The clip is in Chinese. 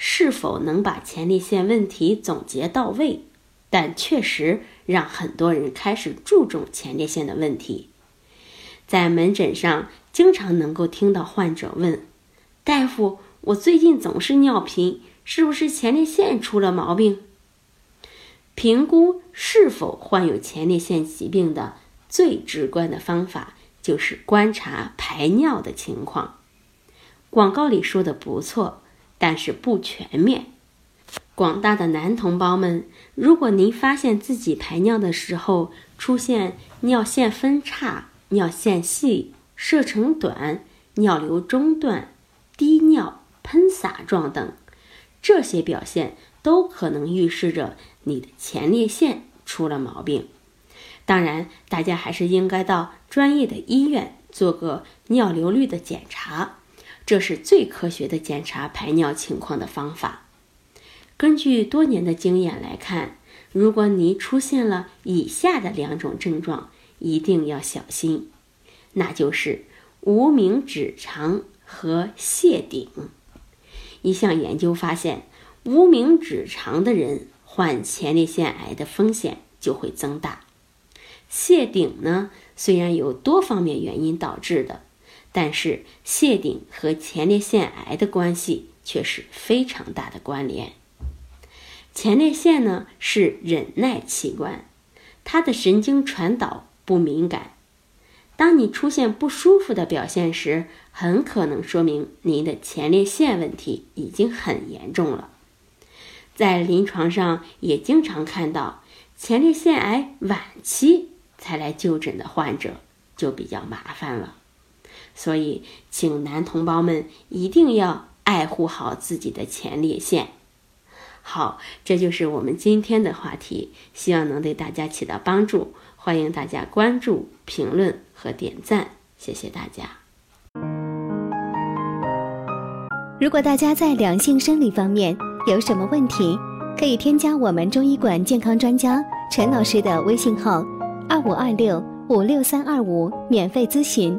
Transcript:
是否能把前列腺问题总结到位？但确实让很多人开始注重前列腺的问题。在门诊上，经常能够听到患者问：“大夫，我最近总是尿频，是不是前列腺出了毛病？”评估是否患有前列腺疾病的最直观的方法，就是观察排尿的情况。广告里说的不错。但是不全面。广大的男同胞们，如果您发现自己排尿的时候出现尿线分叉、尿线细、射程短、尿流中断、滴尿、喷洒状等，这些表现都可能预示着你的前列腺出了毛病。当然，大家还是应该到专业的医院做个尿流率的检查。这是最科学的检查排尿情况的方法。根据多年的经验来看，如果你出现了以下的两种症状，一定要小心，那就是无名指长和泻顶。一项研究发现，无名指长的人患前列腺癌的风险就会增大。泻顶呢，虽然有多方面原因导致的。但是谢顶和前列腺癌的关系却是非常大的关联。前列腺呢是忍耐器官，它的神经传导不敏感。当你出现不舒服的表现时，很可能说明您的前列腺问题已经很严重了。在临床上也经常看到前列腺癌晚期才来就诊的患者，就比较麻烦了。所以，请男同胞们一定要爱护好自己的前列腺。好，这就是我们今天的话题，希望能对大家起到帮助。欢迎大家关注、评论和点赞，谢谢大家。如果大家在两性生理方面有什么问题，可以添加我们中医馆健康专家陈老师的微信号：二五二六五六三二五，免费咨询。